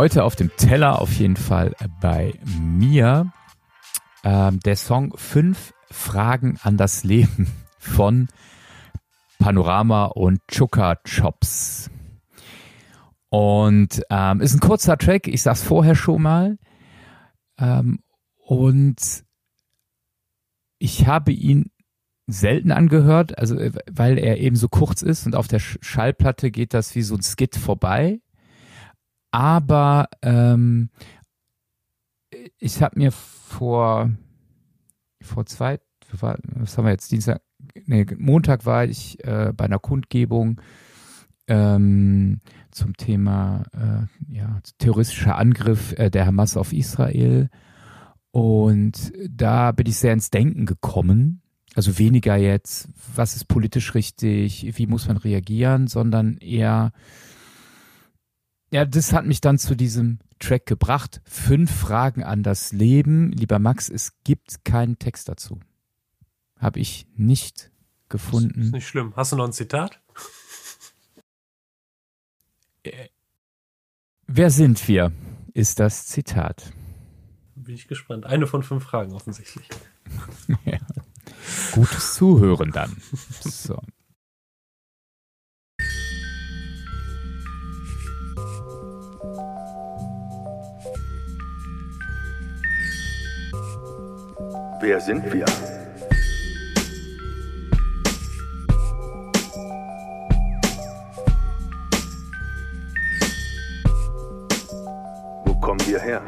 Heute auf dem Teller auf jeden Fall bei mir ähm, der Song Fünf Fragen an das Leben von Panorama und Chuka Chops. Und ähm, ist ein kurzer Track, ich sag's vorher schon mal. Ähm, und ich habe ihn selten angehört, also äh, weil er eben so kurz ist und auf der Schallplatte geht das wie so ein Skit vorbei. Aber ähm, ich habe mir vor vor zwei, was haben wir jetzt Dienstag, nee, Montag war ich äh, bei einer Kundgebung ähm, zum Thema äh, ja, terroristischer Angriff äh, der Hamas auf Israel. Und da bin ich sehr ins Denken gekommen. Also weniger jetzt, was ist politisch richtig, wie muss man reagieren, sondern eher, ja, das hat mich dann zu diesem Track gebracht. Fünf Fragen an das Leben. Lieber Max, es gibt keinen Text dazu. Habe ich nicht gefunden. Das ist nicht schlimm. Hast du noch ein Zitat? Äh, wer sind wir? Ist das Zitat. Bin ich gespannt. Eine von fünf Fragen offensichtlich. ja. Gutes Zuhören dann. So. Wer sind wir? Wo kommen wir her?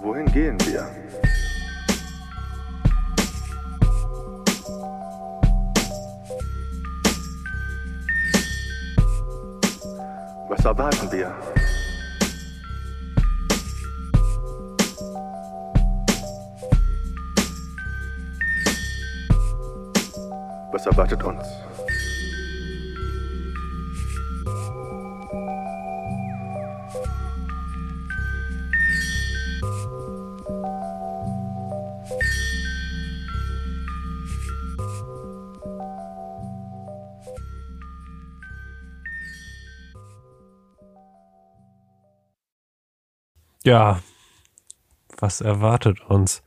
Wohin gehen wir? Erwarten wir? Was erwartet uns? Ja, was erwartet uns?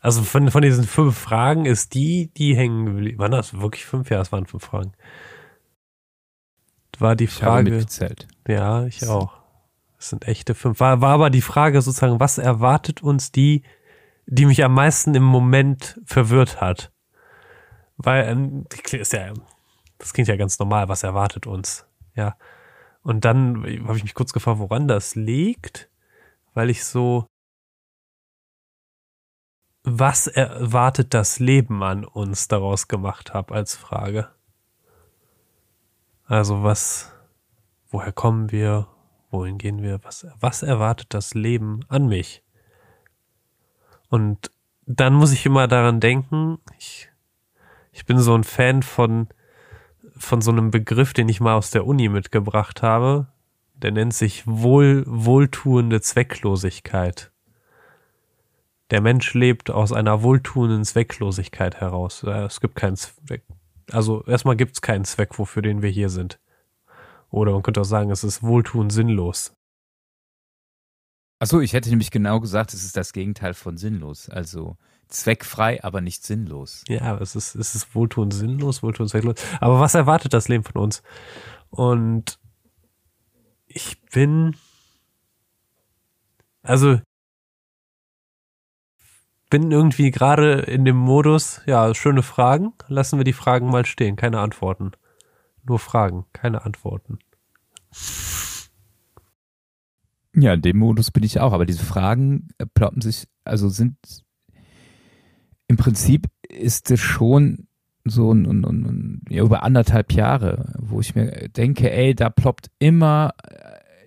Also von, von diesen fünf Fragen ist die, die hängen geblieben. Waren das wirklich fünf? Ja, es waren fünf Fragen. War die Frage. Ich mitgezählt. Ja, ich auch. Es sind echte fünf. War, war aber die Frage sozusagen, was erwartet uns die, die mich am meisten im Moment verwirrt hat? Weil, ähm, ist ja, das klingt ja ganz normal, was erwartet uns? Ja. Und dann habe ich mich kurz gefragt, woran das liegt weil ich so, was erwartet das Leben an uns daraus gemacht habe als Frage. Also was, woher kommen wir, wohin gehen wir, was, was erwartet das Leben an mich? Und dann muss ich immer daran denken, ich, ich bin so ein Fan von, von so einem Begriff, den ich mal aus der Uni mitgebracht habe, der nennt sich wohl, wohltuende Zwecklosigkeit. Der Mensch lebt aus einer wohltuenden Zwecklosigkeit heraus. Es gibt keinen Zweck. Also erstmal gibt es keinen Zweck, wofür den wir hier sind. Oder man könnte auch sagen, es ist wohltuend sinnlos. Achso, ich hätte nämlich genau gesagt, es ist das Gegenteil von sinnlos. Also zweckfrei, aber nicht sinnlos. Ja, es ist, es ist wohltuend sinnlos, wohltuend zwecklos. Aber was erwartet das Leben von uns? Und ich bin, also bin irgendwie gerade in dem Modus, ja, schöne Fragen. Lassen wir die Fragen mal stehen, keine Antworten. Nur Fragen, keine Antworten. Ja, in dem Modus bin ich auch, aber diese Fragen äh, ploppen sich, also sind im Prinzip ist es schon so ein, ein, ein, ja, über anderthalb Jahre, wo ich mir denke, ey, da ploppt immer,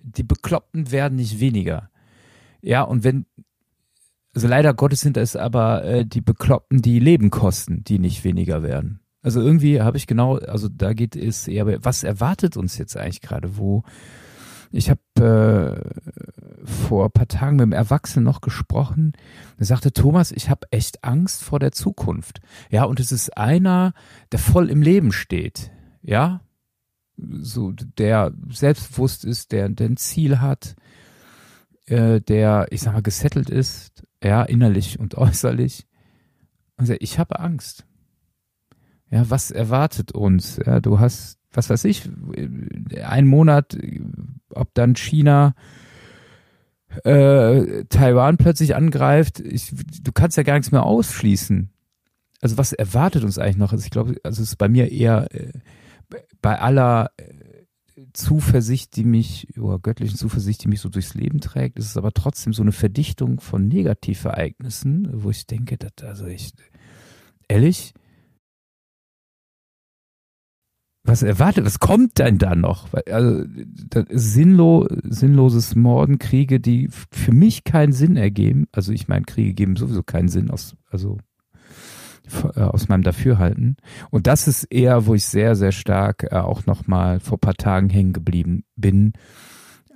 die Bekloppten werden nicht weniger. Ja, und wenn, also leider Gottes sind es aber äh, die Bekloppten, die Leben kosten, die nicht weniger werden. Also irgendwie habe ich genau, also da geht es eher, was erwartet uns jetzt eigentlich gerade, wo, Ich habe äh, vor ein paar Tagen mit einem Erwachsenen noch gesprochen. Er sagte, Thomas, ich habe echt Angst vor der Zukunft. Ja, und es ist einer, der voll im Leben steht. Ja, so der selbstbewusst ist, der, ein Ziel hat, äh, der, ich sag mal, gesettelt ist, ja, innerlich und äußerlich. Und ich habe Angst. Ja, was erwartet uns? Ja, du hast, was weiß ich, einen Monat, ob dann China äh, Taiwan plötzlich angreift, ich, du kannst ja gar nichts mehr ausschließen. Also was erwartet uns eigentlich noch? Also ich glaube, also es ist bei mir eher äh, bei aller äh, Zuversicht, die mich, oder göttlichen Zuversicht, die mich so durchs Leben trägt, ist es aber trotzdem so eine Verdichtung von Negativereignissen, wo ich denke, dass, also ich, ehrlich, was erwartet, was kommt denn da noch? Also sinnlo, sinnloses Morden, Kriege, die für mich keinen Sinn ergeben. Also ich meine, Kriege geben sowieso keinen Sinn aus, also aus meinem Dafürhalten. Und das ist eher, wo ich sehr, sehr stark äh, auch nochmal vor paar Tagen hängen geblieben bin,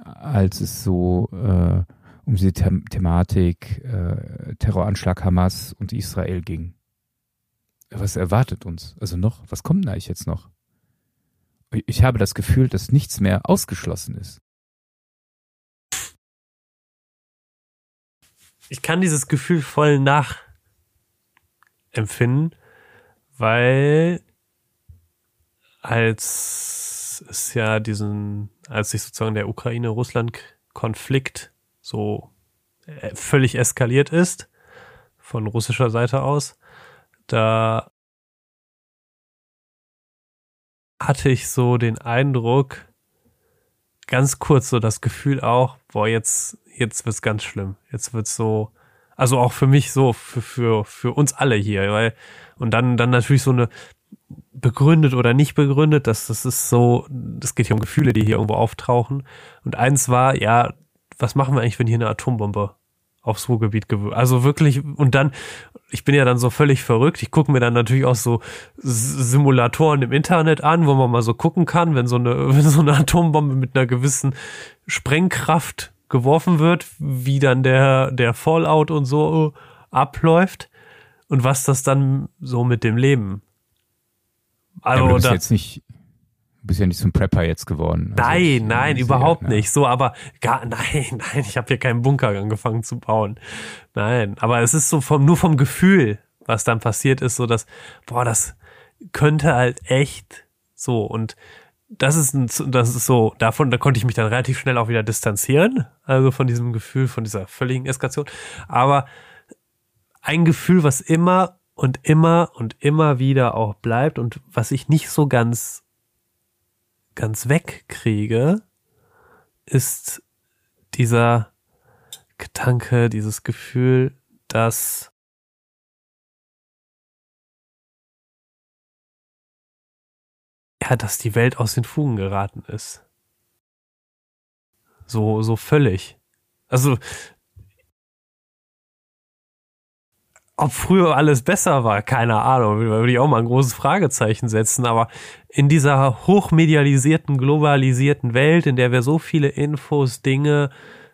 als es so äh, um die The Thematik äh, Terroranschlag Hamas und Israel ging. Was erwartet uns? Also noch, was kommt da eigentlich jetzt noch? Ich habe das Gefühl, dass nichts mehr ausgeschlossen ist. Ich kann dieses Gefühl voll nach empfinden, weil als es ja diesen, als sich sozusagen der Ukraine-Russland-Konflikt so äh, völlig eskaliert ist, von russischer Seite aus, da hatte ich so den Eindruck, ganz kurz so das Gefühl auch, boah, jetzt, jetzt wird's ganz schlimm. Jetzt wird's so, also auch für mich so, für, für, für uns alle hier, weil, und dann, dann natürlich so eine begründet oder nicht begründet, das, das ist so, das geht hier um Gefühle, die hier irgendwo auftauchen. Und eins war, ja, was machen wir eigentlich, wenn hier eine Atombombe aufs Ruhrgebiet gewürzt. Also wirklich, und dann, ich bin ja dann so völlig verrückt. Ich gucke mir dann natürlich auch so Simulatoren im Internet an, wo man mal so gucken kann, wenn so eine, wenn so eine Atombombe mit einer gewissen Sprengkraft geworfen wird, wie dann der, der Fallout und so abläuft und was das dann so mit dem Leben. Also, ja, du bist da, jetzt nicht, du bist ja nicht zum Prepper jetzt geworden. Also nein, ich, nein, ich überhaupt sehe, nicht. So, aber gar, nein, nein, ich habe hier keinen Bunker angefangen zu bauen. Nein, aber es ist so vom, nur vom Gefühl, was dann passiert ist, so dass, boah, das könnte halt echt so und das ist ein, das ist so, davon, da konnte ich mich dann relativ schnell auch wieder distanzieren, also von diesem Gefühl, von dieser völligen Eskalation. Aber ein Gefühl, was immer und immer und immer wieder auch bleibt und was ich nicht so ganz, ganz wegkriege, ist dieser Gedanke, dieses Gefühl, dass ja, dass die Welt aus den Fugen geraten ist. So, so völlig. Also, ob früher alles besser war, keine Ahnung, würde ich auch mal ein großes Fragezeichen setzen, aber in dieser hochmedialisierten, globalisierten Welt, in der wir so viele Infos, Dinge,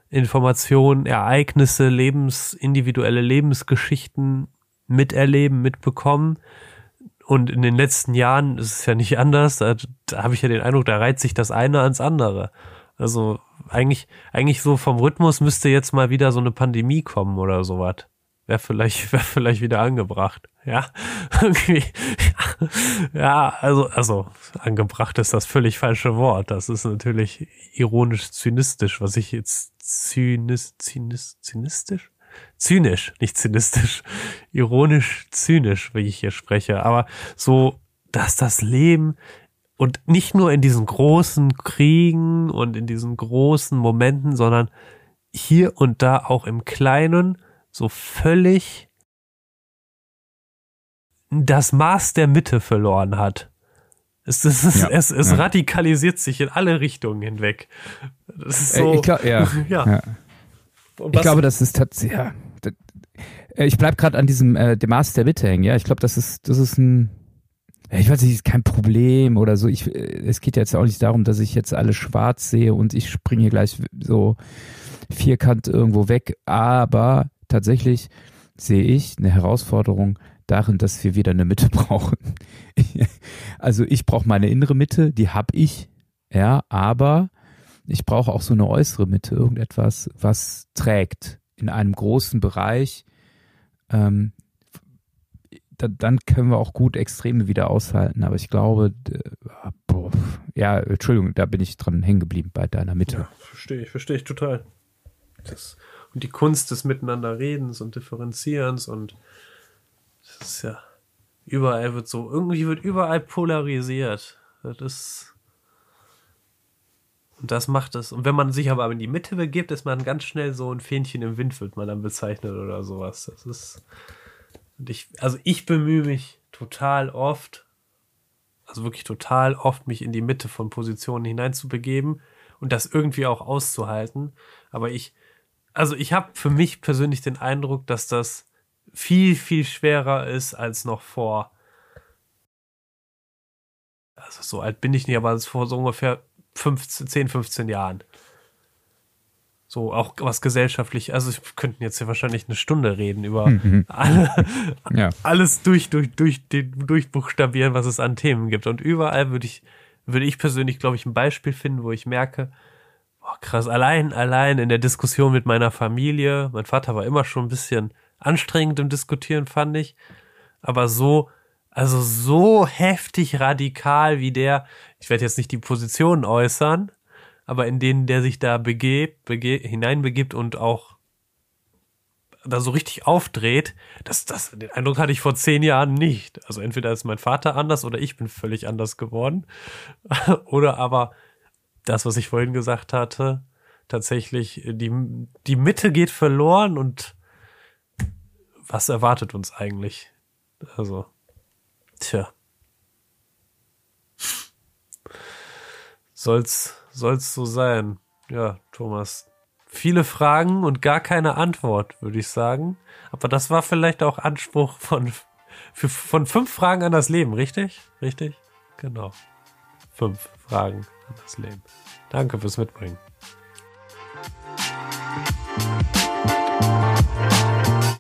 Informationen, Ereignisse, Lebens, individuelle Lebensgeschichten miterleben, mitbekommen, und in den letzten Jahren ist es ja nicht anders. Da, da habe ich ja den Eindruck, da reiht sich das eine ans andere. Also eigentlich, eigentlich so vom Rhythmus müsste jetzt mal wieder so eine Pandemie kommen oder sowas. Wäre vielleicht, wäre vielleicht wieder angebracht. Ja, irgendwie. Ja, also, also, angebracht ist das völlig falsche Wort. Das ist natürlich ironisch zynistisch, was ich jetzt zynis, zynis, zynistisch? Zynisch, nicht zynistisch, ironisch zynisch, wie ich hier spreche, aber so, dass das Leben und nicht nur in diesen großen Kriegen und in diesen großen Momenten, sondern hier und da auch im Kleinen so völlig das Maß der Mitte verloren hat. Es, es, es, ja, es, es ja. radikalisiert sich in alle Richtungen hinweg. Das ist äh, so. Ich glaub, ja, ja ich glaube, das ist tatsächlich, ja. Äh, ich bleib gerade an diesem äh, dem Maß der Mitte hängen, ja. Ich glaube, das ist, das ist ein, ich weiß nicht, ist kein Problem oder so. Ich, äh, es geht jetzt auch nicht darum, dass ich jetzt alles schwarz sehe und ich springe gleich so vierkant irgendwo weg. Aber tatsächlich sehe ich eine Herausforderung darin, dass wir wieder eine Mitte brauchen. also ich brauche meine innere Mitte, die habe ich, ja, aber ich brauche auch so eine äußere Mitte, irgendetwas, was trägt in einem großen Bereich. Ähm, da, dann können wir auch gut Extreme wieder aushalten. Aber ich glaube, boah, ja, Entschuldigung, da bin ich dran hängen geblieben bei deiner Mitte. Ja, verstehe ich, verstehe ich total. Das, und die Kunst des Miteinanderredens und Differenzierens und das ist ja, überall wird so, irgendwie wird überall polarisiert. Das ist, und das macht es. Und wenn man sich aber in die Mitte begibt, ist man ganz schnell so ein Fähnchen im Wind, wird man dann bezeichnet oder sowas. Das ist, ich, also ich bemühe mich total oft, also wirklich total oft, mich in die Mitte von Positionen hineinzubegeben und das irgendwie auch auszuhalten. Aber ich, also ich habe für mich persönlich den Eindruck, dass das viel, viel schwerer ist als noch vor. Also so alt bin ich nicht, aber vor so ungefähr 15, 10, 15 Jahren. So auch was gesellschaftlich, also wir könnten jetzt hier wahrscheinlich eine Stunde reden über mhm. alle, ja. alles durch, durch, durch, durchbuchstabieren, was es an Themen gibt. Und überall würde ich, würde ich persönlich, glaube ich, ein Beispiel finden, wo ich merke, boah, krass, allein, allein in der Diskussion mit meiner Familie, mein Vater war immer schon ein bisschen anstrengend im Diskutieren, fand ich. Aber so, also so heftig radikal wie der, ich werde jetzt nicht die Positionen äußern, aber in denen der sich da begebt, bege hineinbegibt und auch da so richtig aufdreht, das, das, den Eindruck hatte ich vor zehn Jahren nicht. Also entweder ist mein Vater anders oder ich bin völlig anders geworden. oder aber das, was ich vorhin gesagt hatte, tatsächlich die, die Mitte geht verloren und was erwartet uns eigentlich? Also, tja. Soll's, soll's so sein. Ja, Thomas. Viele Fragen und gar keine Antwort, würde ich sagen. Aber das war vielleicht auch Anspruch von, für, von fünf Fragen an das Leben, richtig? Richtig? Genau. Fünf Fragen an das Leben. Danke fürs Mitbringen.